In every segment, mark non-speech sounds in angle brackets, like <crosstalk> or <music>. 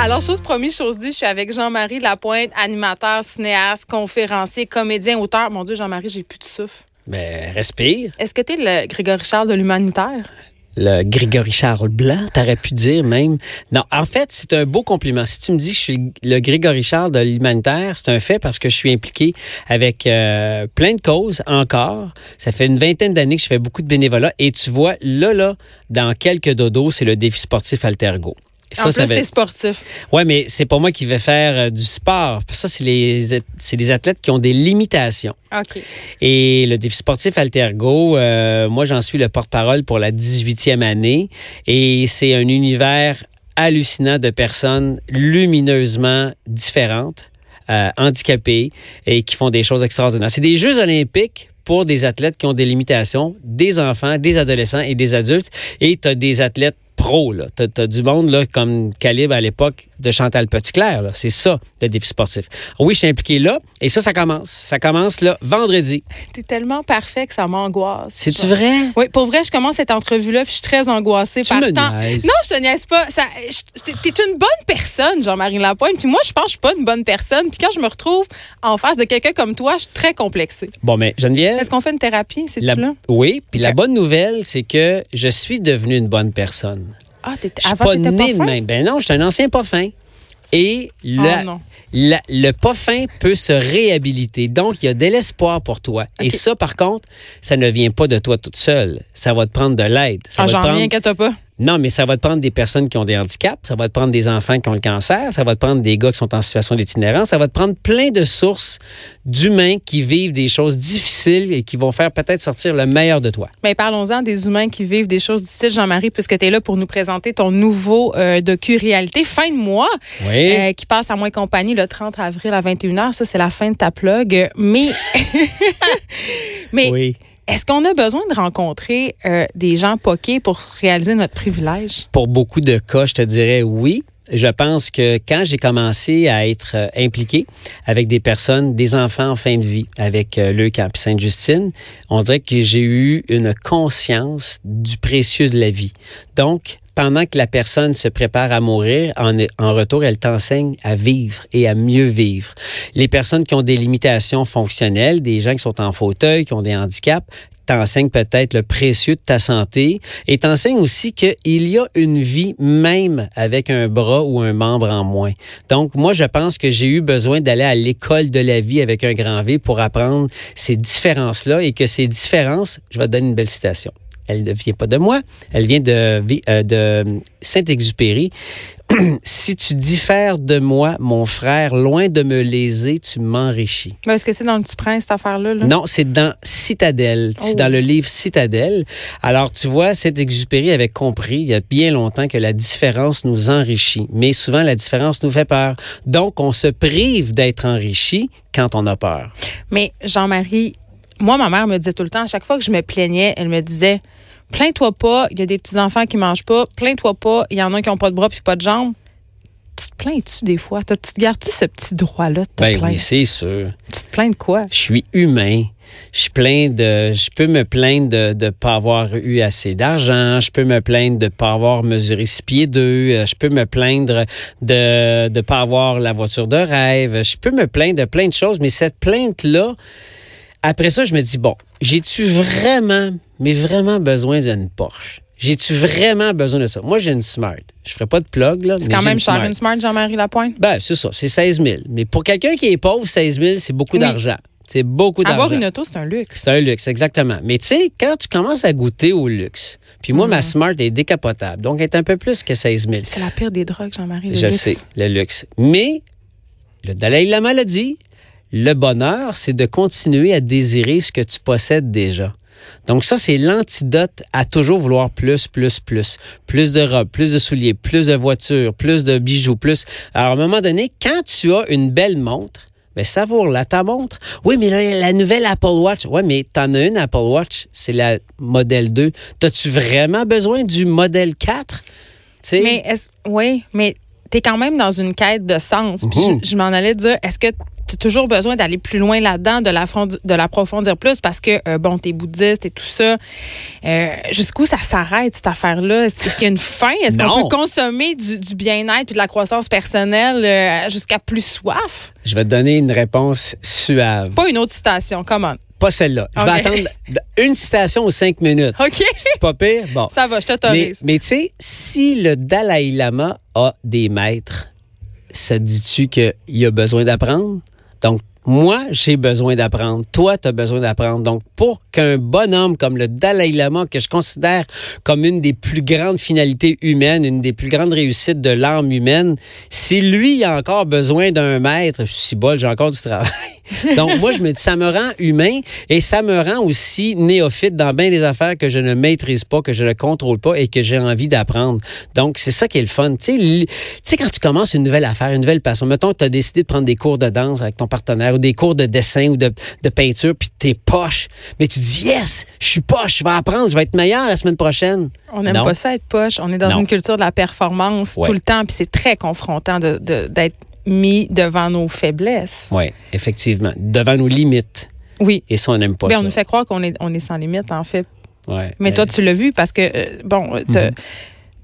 Alors, chose promise, chose due, je suis avec Jean-Marie Lapointe, animateur, cinéaste, conférencier, comédien, auteur. Mon Dieu, Jean-Marie, j'ai plus de souffle. Mais respire. Est-ce que tu es le Grégory Charles de l'humanitaire? Le Grégory Charles Blanc, t'aurais pu dire même. Non, en fait, c'est un beau compliment. Si tu me dis que je suis le Grégory Charles de l'humanitaire, c'est un fait parce que je suis impliqué avec euh, plein de causes encore. Ça fait une vingtaine d'années que je fais beaucoup de bénévolat et tu vois, là, là, dans quelques dodos, c'est le défi sportif Altergo. Ça, en plus, ça va... t'es sportif. Oui, mais c'est pas moi qui vais faire euh, du sport. Ça, c'est les, les athlètes qui ont des limitations. OK. Et le défi sportif Altergo, euh, moi, j'en suis le porte-parole pour la 18e année. Et c'est un univers hallucinant de personnes lumineusement différentes, euh, handicapées et qui font des choses extraordinaires. C'est des Jeux olympiques pour des athlètes qui ont des limitations, des enfants, des adolescents et des adultes. Et tu as des athlètes pro. Tu as, du monde là, comme calibre à l'époque de Chantal Petitclerc. C'est ça, le défi sportif. Oui, je suis impliqué là. Et ça, ça commence. Ça commence là, vendredi. T'es tellement parfait que ça m'angoisse. C'est-tu vrai? Oui, pour vrai, je commence cette entrevue-là puis je suis très angoissée tu par me temps. niaises. Non, je te niaise pas. T'es une bonne personne, Jean-Marie Lapointe. Puis moi, je pense que je suis pas une bonne personne. Puis quand je me retrouve en face de quelqu'un comme toi, je suis très complexée. Bon, mais Geneviève? Est-ce qu'on fait une thérapie? C'est-tu là? Oui, puis la bonne nouvelle, c'est que je suis devenu une bonne personne. Ah, t'étais Je suis avant, pas t'étais né pas de fin? même. Ben non, je suis un ancien pas fin. Et la- Oh non. la- le pas fin peut se réhabiliter. Donc, il y a de l'espoir pour toi. Et ça, par contre, ça ne vient pas de toi toute seule. Ça va te prendre de l'aide. Ça Ah, va te j'en prendre- viens, inquiète pas. Non, mais ça va te prendre des personnes qui ont des handicaps, ça va te prendre des enfants qui ont le cancer, ça va te prendre des gars qui sont en situation d'itinérance, ça va te prendre plein de sources d'humains qui vivent des choses difficiles et qui vont faire peut-être sortir le meilleur de toi. Mais parlons-en des humains qui vivent des choses difficiles, Jean-Marie, puisque tu es là pour nous présenter ton nouveau euh, docu-réalité fin de mois, Oui. euh, qui passe à Moins Compagnie le 30 avril à 21h. Ça, c'est la fin de ta plug. Mais, <laughs> mais oui. Est-ce qu'on a besoin de rencontrer euh, des gens poqués pour réaliser notre privilège? Pour beaucoup de cas, je te dirais oui. Je pense que quand j'ai commencé à être euh, impliqué avec des personnes, des enfants en fin de vie, avec euh, le camp Sainte-Justine, on dirait que j'ai eu une conscience du précieux de la vie. Donc, pendant que la personne se prépare à mourir, en, retour, elle t'enseigne à vivre et à mieux vivre. Les personnes qui ont des limitations fonctionnelles, des gens qui sont en fauteuil, qui ont des handicaps, t'enseigne peut-être le précieux de ta santé et t'enseigne aussi qu'il y a une vie même avec un bras ou un membre en moins. Donc, moi, je pense que j'ai eu besoin d'aller à l'école de la vie avec un grand V pour apprendre ces différences-là et que ces différences, je vais te donner une belle citation. Elle ne vient pas de moi, elle vient de, euh, de Saint-Exupéry. <clears throat> si tu diffères de moi, mon frère, loin de me léser, tu m'enrichis. Est-ce que c'est dans le Petit Prince, cette affaire-là? là? Non, c'est dans Citadelle. C'est Oh. dans le livre Citadelle. Alors, tu vois, Saint-Exupéry avait compris il y a bien longtemps que la différence nous enrichit. Mais souvent, la différence nous fait peur. Donc, on se prive d'être enrichi quand on a peur. Mais Jean-Marie, moi, ma mère me disait tout le temps, à chaque fois que je me plaignais, elle me disait Plains-toi pas, il y a des petits-enfants qui mangent pas. Plains-toi pas, il y en a qui n'ont pas de bras puis pas de jambes. Tu te plains-tu des fois? Tu te gardes-tu ce petit droit-là de te Ben plaindre? oui, c'est sûr. Tu te plains de quoi? Je suis humain. Je plein de, je peux me plaindre de ne pas avoir eu assez d'argent. Je peux me plaindre de ne pas avoir mesuré six pieds deux. Euh, Je peux me plaindre de ne pas avoir la voiture de rêve. Je peux me plaindre de plein de choses, mais cette plainte-là, après ça, je me dis, bon, j'ai-tu vraiment, mais vraiment besoin d'une Porsche? J'ai-tu vraiment besoin de ça? Moi, j'ai une Smart. Je ferai pas de plug, là. C'est quand même cher Smart. une smart, Jean-Marie Lapointe? Ben, c'est ça, c'est 16 000. Mais pour quelqu'un qui est pauvre, 16 000, c'est beaucoup Oui. d'argent. C'est beaucoup d'argent. Avoir une auto, c'est un luxe. C'est un luxe, exactement. Mais tu sais, quand tu commences à goûter au luxe, puis moi, ma Smart est décapotable, donc elle est un peu plus que 16 000. C'est la pire des drogues, Jean-Marie. Je luxe. sais, le luxe. Mais le Dalai Lama l'a dit, le bonheur, c'est de continuer à désirer ce que tu possèdes déjà. Donc ça, c'est l'antidote à toujours vouloir plus, plus, plus. Plus de robes, plus de souliers, plus de voitures, plus de bijoux, plus. Alors à un moment donné, quand tu as une belle montre, ben savoure-la, ta montre. Oui, mais là, la nouvelle Apple Watch. Oui, mais t'en as une Apple Watch, c'est la modèle 2. T'as-tu vraiment besoin du modèle 4? Tu sais? Mais est-ce, oui, mais tu es quand même dans une quête de sens. Puis je, je m'en allais dire, est-ce que tu as toujours besoin d'aller plus loin là-dedans, de l'approfondir plus parce que, euh, bon, tu es bouddhiste et tout ça. Euh, jusqu'où ça s'arrête, cette affaire-là? Est-ce qu'il y a une fin? Est-ce qu'on peut consommer du, du bien-être et de la croissance personnelle euh, jusqu'à plus soif? Je vais te donner une réponse suave. Pas une autre citation, comment? Pas celle-là. Je vais attendre une citation aux cinq minutes. OK. C'est pas pire. Bon. Ça va, je t'autorise. Mais, mais tu sais, si le Dalai Lama a des maîtres, ça dit-tu qu'il a besoin d'apprendre? Donc, moi, j'ai besoin d'apprendre. Toi, tu as besoin d'apprendre. Donc, pour qu'un bonhomme comme le Dalai Lama, que je considère comme une des plus grandes finalités humaines, une des plus grandes réussites de l'âme humaine, si lui a encore besoin d'un maître, je suis bol, j'ai encore du travail. <laughs> Donc, moi, je me dis, ça me rend humain et ça me rend aussi néophyte dans bien des affaires que je ne maîtrise pas, que je ne contrôle pas et que j'ai envie d'apprendre. Donc, c'est ça qui est le fun. Tu sais, quand tu commences une nouvelle affaire, une nouvelle passion, mettons, tu as décidé de prendre des cours de danse avec ton partenaire des cours de dessin ou de, peinture, puis t'es poche. Mais tu dis, yes, je suis poche, je vais apprendre, je vais être meilleur la semaine prochaine. On n'aime pas ça être poche. On est dans une culture de la performance tout le temps, puis c'est très confrontant d'être mis devant nos faiblesses. Oui, effectivement. Devant nos limites. Oui. Et ça, on n'aime pas ça. On nous fait croire qu'on est, on est sans limite, en fait. Ouais, mais, toi, tu l'as vu parce que, euh, bon,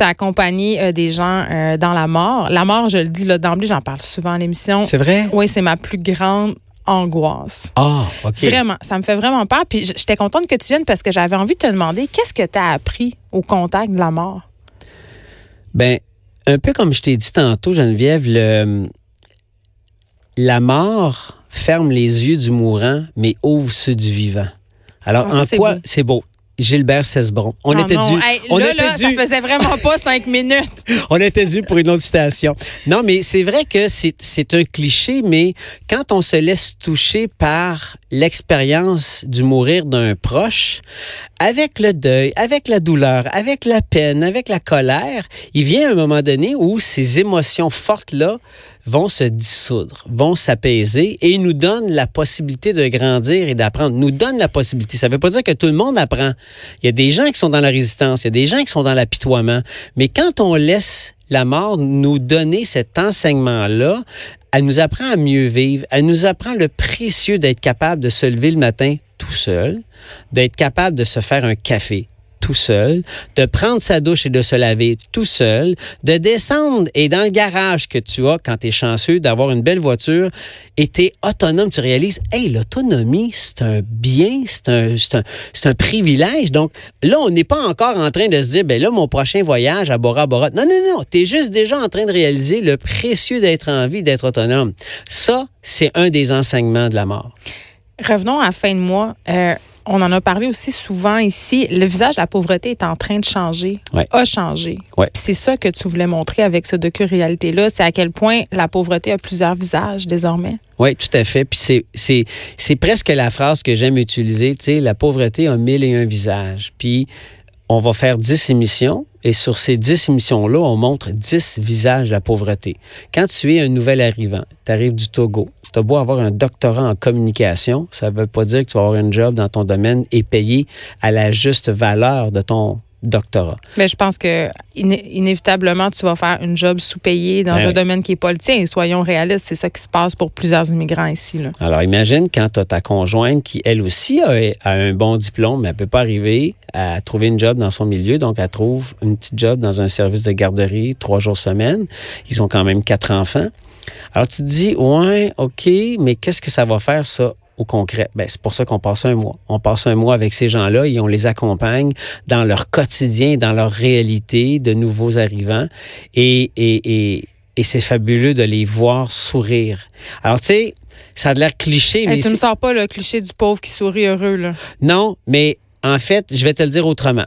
tu as accompagné euh, des gens euh, dans la mort. La mort, je le dis d'emblée, j'en parle souvent à l'émission. C'est vrai? Oui, c'est ma plus grande angoisse. Ah, OK. Vraiment, ça me fait vraiment peur. Puis j'étais contente que tu viennes parce que j'avais envie de te demander qu'est-ce que tu as appris au contact de la mort? Ben, un peu comme je t'ai dit tantôt, Geneviève, le, la mort ferme les yeux du mourant, mais ouvre ceux du vivant. Alors, ah, en quoi c'est beau? Gilbert Cesbron. On était dû. on là, là, ça faisait vraiment pas <laughs> cinq minutes. on était dû pour une autre citation. Non, mais c'est vrai que c'est un cliché, mais quand on se laisse toucher par l'expérience du mourir d'un proche, avec le deuil, avec la douleur, avec la peine, avec la colère, il vient un moment donné où ces émotions fortes-là vont se dissoudre, vont s'apaiser et nous donnent la possibilité de grandir et d'apprendre. Nous donnent la possibilité. Ça ne veut pas dire que tout le monde apprend. Il y a des gens qui sont dans la résistance, il y a des gens qui sont dans l'apitoiement. Mais quand on laisse la mort nous donner cet enseignement-là, elle nous apprend à mieux vivre, elle nous apprend le précieux d'être capable de se lever le matin tout seul, d'être capable de se faire un café tout seul, de prendre sa douche et de se laver tout seul, de descendre et dans le garage que tu as quand tu es chanceux d'avoir une belle voiture et tu es autonome, tu réalises, hey, l'autonomie, c'est un bien, c'est un, un, un, privilège. Donc là, on n'est pas encore en train de se dire, ben là, mon prochain voyage à Bora Bora. Non, non, non, tu es juste déjà en train de réaliser le précieux d'être en vie, d'être autonome. Ça, c'est un des enseignements de la mort. Revenons à la fin de mois. Euh, on en a parlé aussi souvent ici. Le visage de la pauvreté est en train de changer, a changé. C'est ça que tu voulais montrer avec ce docu-réalité-là, c'est à quel point la pauvreté a plusieurs visages désormais. Oui, tout à fait. Puis c'est presque la phrase que j'aime utiliser, tu sais, la pauvreté a mille et un visages. Puis on va faire dix émissions et sur ces dix émissions-là, on montre dix visages de la pauvreté. Quand tu es un nouvel arrivant, tu arrives du Togo, tu as beau avoir un doctorat en communication, ça ne veut pas dire que tu vas avoir un job dans ton domaine et payer à la juste valeur de ton doctorat. Mais je pense que inévitablement, tu vas faire une job sous-payé dans ben un domaine qui n'est pas le tien. Et soyons réalistes, c'est ça qui se passe pour plusieurs immigrants ici. Là. Alors, imagine quand tu as ta conjointe qui, elle aussi, a, un bon diplôme, mais elle ne peut pas arriver à trouver une job dans son milieu. Donc, elle trouve une petite job dans un service de garderie trois jours semaine. Ils ont quand même quatre enfants. Alors, tu te dis, ouais, OK, mais qu'est-ce que ça va faire, ça, au concret. Ben, c'est pour ça qu'on passe un mois. On passe un mois avec ces gens-là et on les accompagne dans leur quotidien, dans leur réalité de nouveaux arrivants. Et, et, et, et c'est fabuleux de les voir sourire. Alors, tu sais, ça a l'air cliché. mais tu ne me sors pas le cliché du pauvre qui sourit heureux, là. Non, mais en fait, je vais te le dire autrement.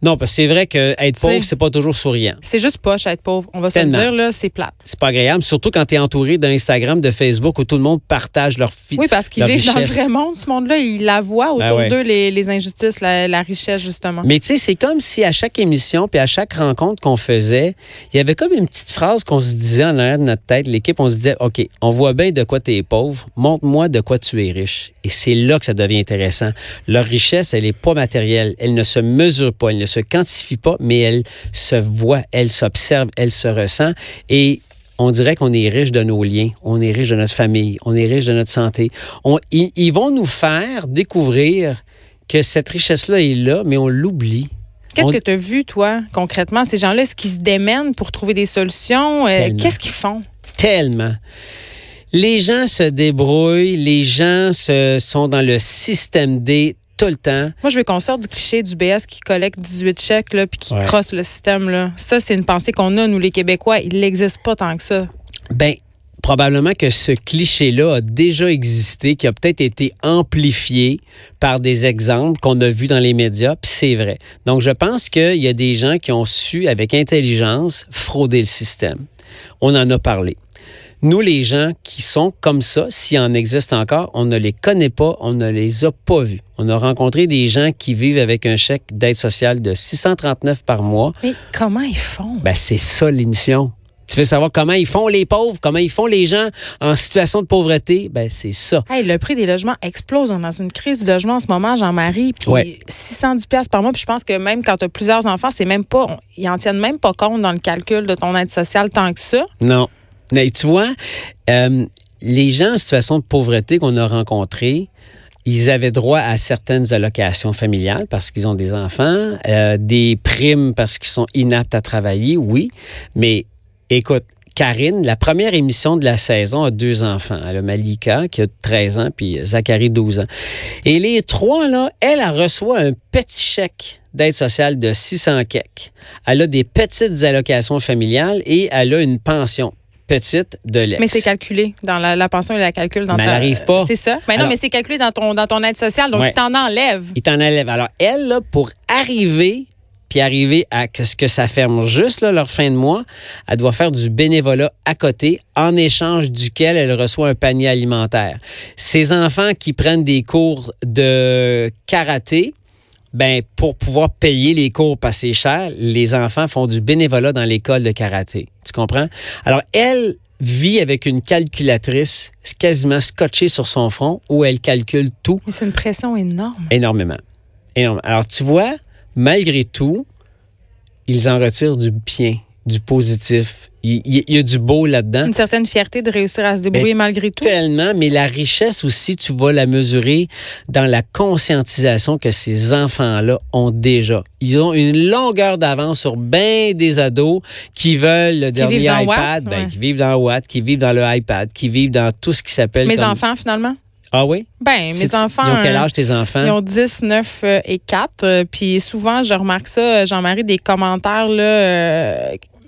Non, parce que c'est vrai que être pauvre, c'est pas toujours souriant. C'est juste poche être pauvre. On va se le dire, là, c'est plate. C'est pas agréable, surtout quand tu es entouré d'Instagram, de Facebook où tout le monde partage leur vie. Oui, parce qu'ils vivent dans le vrai monde, ce monde-là. Ils la voient ben autour d'eux, les, injustices, la, richesse, justement. Mais tu sais, c'est comme si à chaque émission puis à chaque rencontre qu'on faisait, il y avait comme une petite phrase qu'on se disait en arrière de notre tête. L'équipe, on se disait, OK, on voit bien de quoi tu es pauvre. Montre-moi de quoi tu es riche. Et c'est là que ça devient intéressant. Leur richesse, elle est pas matérielle. Elle ne se mesure pas. Elle ne se quantifie pas, mais elle se voit, elle s'observe, elle se ressent. Et on dirait qu'on est riche de nos liens, on est riche de notre famille, on est riche de notre santé. On, ils, ils vont nous faire découvrir que cette richesse-là est là, mais on l'oublie. Qu'est-ce On- que tu as vu, toi, concrètement? Ces gens-là, est-ce qu'ils se démènent pour trouver des solutions? Euh. Qu'est-ce qu'ils font? Tellement. Les gens se débrouillent, les gens se, sont dans le système D tout le temps. Moi, je veux qu'on sorte du cliché du BS qui collecte 18 chèques là, puis qui Ouais. crosse le système. Là. Ça, c'est une pensée qu'on a, nous, les Québécois. Il n'existe pas tant que ça. Ben, probablement que ce cliché-là a déjà existé, qui a peut-être été amplifié par des exemples qu'on a vus dans les médias, puis c'est vrai. Donc, je pense qu'il y a des gens qui ont su, avec intelligence, frauder le système. On en a parlé. Nous, les gens qui sont comme ça, s'il en existe encore, on ne les connaît pas, on ne les a pas vus. On a rencontré des gens qui vivent avec un chèque d'aide sociale de 639 par mois. Mais comment ils font? Ben, c'est ça l'émission. Tu veux savoir comment ils font les pauvres, comment ils font les gens en situation de pauvreté? Ben, c'est ça. Hey, le prix des logements explose. On est dans une crise du logement en ce moment, Jean-Marie. Puis Ouais. 610 pièces par mois. Puis je pense que même quand tu as plusieurs enfants, c'est même pas, ils en tiennent même pas compte dans le calcul de ton aide sociale tant que ça. Non. Mais tu vois, euh, les gens en situation de pauvreté qu'on a rencontrés, ils avaient droit à certaines allocations familiales parce qu'ils ont des enfants, euh, des primes parce qu'ils sont inaptes à travailler, oui. Mais écoute, Karine, la première émission de la saison a deux enfants. Elle a Malika, qui a 13 ans, puis Zachary, 12 ans. Et les trois, là, elle, elle reçoit un petit chèque d'aide sociale de 600 kek. Elle a des petites allocations familiales et elle a une pension petite de l'ex. Mais c'est calculé dans la, la pension et la calcul dans Mais elle ta- arrive pas. C'est ça. Mais non, Alors- mais c'est calculé dans ton, dans ton aide sociale, donc Ouais. ils t'en enlèvent. Il t'en enlève. Alors, elle, là, pour arriver, puis arriver à ce que ça ferme juste là, leur fin de mois, elle doit faire du bénévolat à côté, en échange duquel elle reçoit un panier alimentaire. Ces enfants qui prennent des cours de karaté, ben pour pouvoir payer les cours parce que cher, les enfants font du bénévolat dans l'école de karaté. Tu comprends? Alors, elle vit avec une calculatrice quasiment scotchée sur son front où elle calcule tout Mais c'est une pression énorme. Énormément. Énormément. Alors, tu vois, malgré tout, ils en retirent du bien, du positif. Il, il- il y a du beau là-dedans. Une certaine fierté de réussir à se débrouiller malgré tout. Tellement, mais la richesse aussi, tu vas la mesurer dans la conscientisation que ces enfants-là ont déjà. Ils ont une longueur d'avance sur bien des ados qui veulent le dernier iPad, Watt, ben, ouais. qui vivent dans Watt, qui vivent dans le iPad, qui vivent dans tout ce qui s'appelle Mes comme- enfants, finalement? Ah oui? Ben, mes enfants. Ils ont quel âge tes enfants? Ils ont 10, 9 euh, et 4. euh, Puis souvent, je remarque ça, euh, Jean-Marie, des commentaires, là,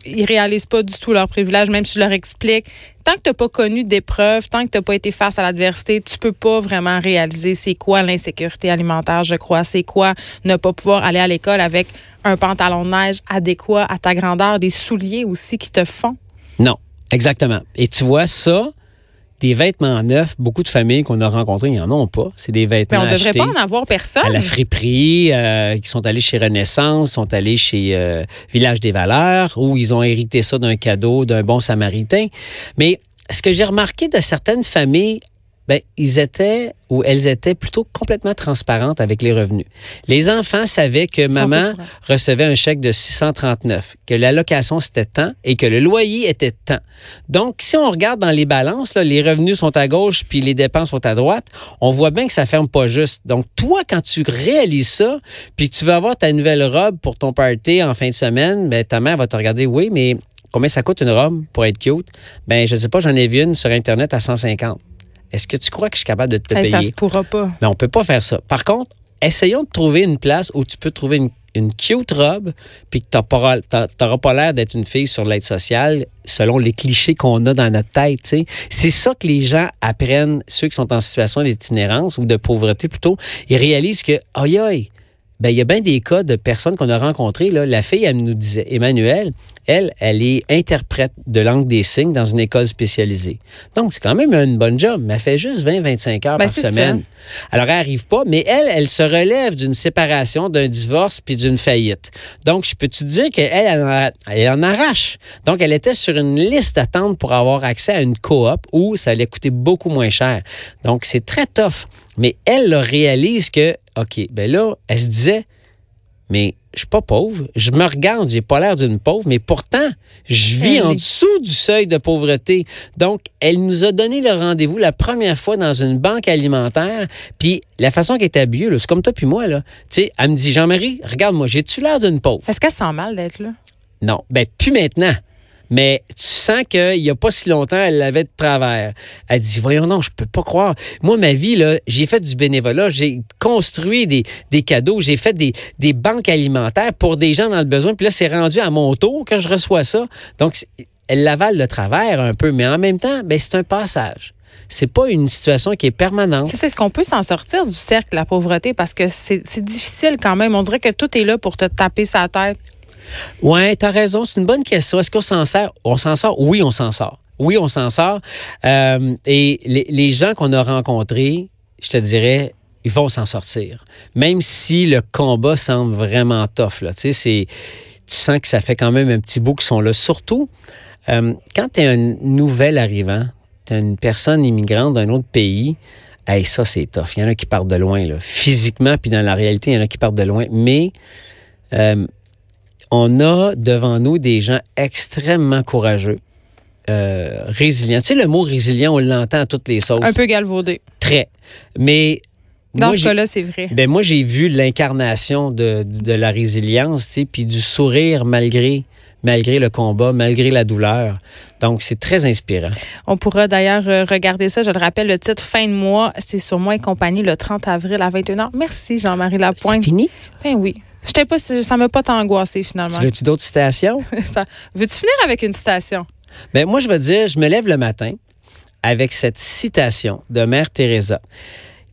ils réalisent pas du tout leurs privilèges, même si je leur explique. Tant que tu n'as pas connu d'épreuves, tant que tu n'as pas été face à l'adversité, tu peux pas vraiment réaliser c'est quoi l'insécurité alimentaire, je crois. C'est quoi ne pas pouvoir aller à l'école avec un pantalon de neige adéquat à ta grandeur, des souliers aussi qui te font. Non, exactement. Et tu vois ça, des vêtements neufs, beaucoup de familles qu'on a rencontrées, ils n'en ont pas. C'est des Mais vêtements on devrait achetés pas en avoir personne. à la friperie, euh, qui sont allés chez Renaissance, sont allés chez euh, Village des Valeurs, où ils ont hérité ça d'un cadeau d'un bon samaritain. Mais ce que j'ai remarqué de certaines familles, ben, ils étaient ou elles étaient plutôt complètement transparentes avec les revenus. Les enfants savaient que maman recevait un chèque de 639, que l'allocation c'était tant et que le loyer était tant. Donc, si on regarde dans les balances, là, les revenus sont à gauche puis les dépenses sont à droite, on voit bien que ça ferme pas juste. Donc, toi, quand tu réalises ça, puis que tu veux avoir ta nouvelle robe pour ton party en fin de semaine, ben, ta mère va te regarder, oui, mais combien ça coûte une robe pour être cute? Ben, je sais pas, j'en ai vu une sur Internet à 150. Est-ce que tu crois que je suis capable de te Hey, payer? ça se pourra pas. Mais on peut pas faire ça. Par contre, essayons de trouver une place où tu peux trouver une, une cute robe, puis que tu n'auras pas l'air d'être une fille sur l'aide sociale selon les clichés qu'on a dans notre tête. C'est ça que les gens apprennent, ceux qui sont en situation d'itinérance ou de pauvreté plutôt. Ils réalisent que, aïe aïe, ben, il y a bien des cas de personnes qu'on a rencontrées. Là. La fille, elle nous disait, Emmanuel, elle, elle est interprète de langue des signes dans une école spécialisée. Donc, c'est quand même une bonne job, mais elle fait juste 20-25 heures Ben, par semaine. Alors, elle arrive pas, mais elle, elle se relève d'une séparation, d'un divorce puis d'une faillite. Donc, je peux te dire qu'elle, elle, en- elle en arrache? Donc, elle était sur une liste d'attente pour avoir accès à une coop où ça allait coûter beaucoup moins cher. Donc, c'est très tough. Mais elle là, réalise que, OK, ben là, elle se disait, mais je suis pas pauvre. Je me regarde, j'ai pas l'air d'une pauvre, mais pourtant, je vis Elle en dessous du seuil de pauvreté. Donc, elle nous a donné le rendez-vous la première fois dans une banque alimentaire. Puis, la façon qu'elle est habillée, c'est comme toi puis moi, là. Tu sais, elle me dit, Jean-Marie, regarde-moi, j'ai-tu l'air d'une pauvre? Est-ce qu'elle se sent mal d'être là? Non. Ben, plus maintenant. Mais tu sens qu'il n'y a pas si longtemps, elle l'avait de travers. Elle dit, voyons non, je peux pas croire. Moi, ma vie, j'ai fait du bénévolat, j'ai construit des, cadeaux, j'ai fait des, banques alimentaires pour des gens dans le besoin. Puis là, c'est rendu à mon tour que je reçois ça. Donc, c'est- elle l'avale de travers un peu, mais en même temps, ben, c'est un passage. C'est pas une situation qui est permanente. Sais, est-ce qu'on peut s'en sortir du cercle de la pauvreté? Parce que c'est c'est difficile quand même. On dirait que tout est là pour te taper sa tête. Ouais, t'as raison. C'est une bonne question. Est-ce qu'on s'en sort? On s'en sort? Oui, on s'en sort. Oui, on s'en sort. Euh, et les, les gens qu'on a rencontrés, je te dirais, ils vont s'en sortir. Même si le combat semble vraiment tough. Là. Tu sais, tu sens que ça fait quand même un petit bout qu'ils sont là. Surtout, euh, quand tu es un nouvel arrivant, tu une personne immigrante d'un autre pays, hey, ça, c'est tough. Il y en a qui partent de loin, là. physiquement, puis dans la réalité, il y en a qui partent de loin. Mais euh, on a devant nous des gens extrêmement courageux, euh, résilients. Tu sais, le mot résilient, on l'entend à toutes les sauces. Un peu galvaudé. Très. Mais Dans moi, ce cas-là, c'est vrai. ben moi, j'ai vu l'incarnation de, de la résilience, tu sais, puis du sourire malgré, malgré le combat, malgré la douleur. Donc, c'est très inspirant. On pourra d'ailleurs euh, regarder ça. Je le rappelle, le titre Fin de mois, c'est sur moi et compagnie le 30 avril à 21h. Merci, Jean-Marie C'est Lapointe. fini? Ben oui. J'étais pas, ça m'a pas tant angoissé finalement. Tu veux-tu d'autres citations? <laughs> Ça- Veux-tu finir avec une citation? Ben moi, je vais dire, je me lève le matin avec cette citation de Mère Teresa.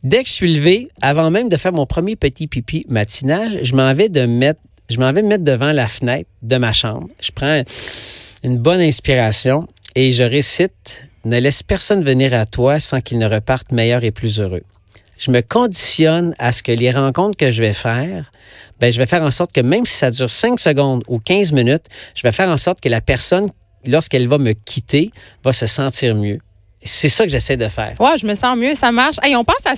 Dès que je suis levé, avant même de faire mon premier petit pipi matinal, je m'en vais de mettre, je m'en vais me mettre devant la fenêtre de ma chambre. Je prends une bonne inspiration et je récite Ne laisse personne venir à toi sans qu'il ne reparte meilleur et plus heureux. Je me conditionne à ce que les rencontres que je vais faire, ben, je vais faire en sorte que même si ça dure 5 secondes ou 15 minutes, je vais faire en sorte que la personne, lorsqu'elle va me quitter, va se sentir mieux. C'est ça que j'essaie de faire. Ouais, je me sens mieux, ça marche. Hey, on passe à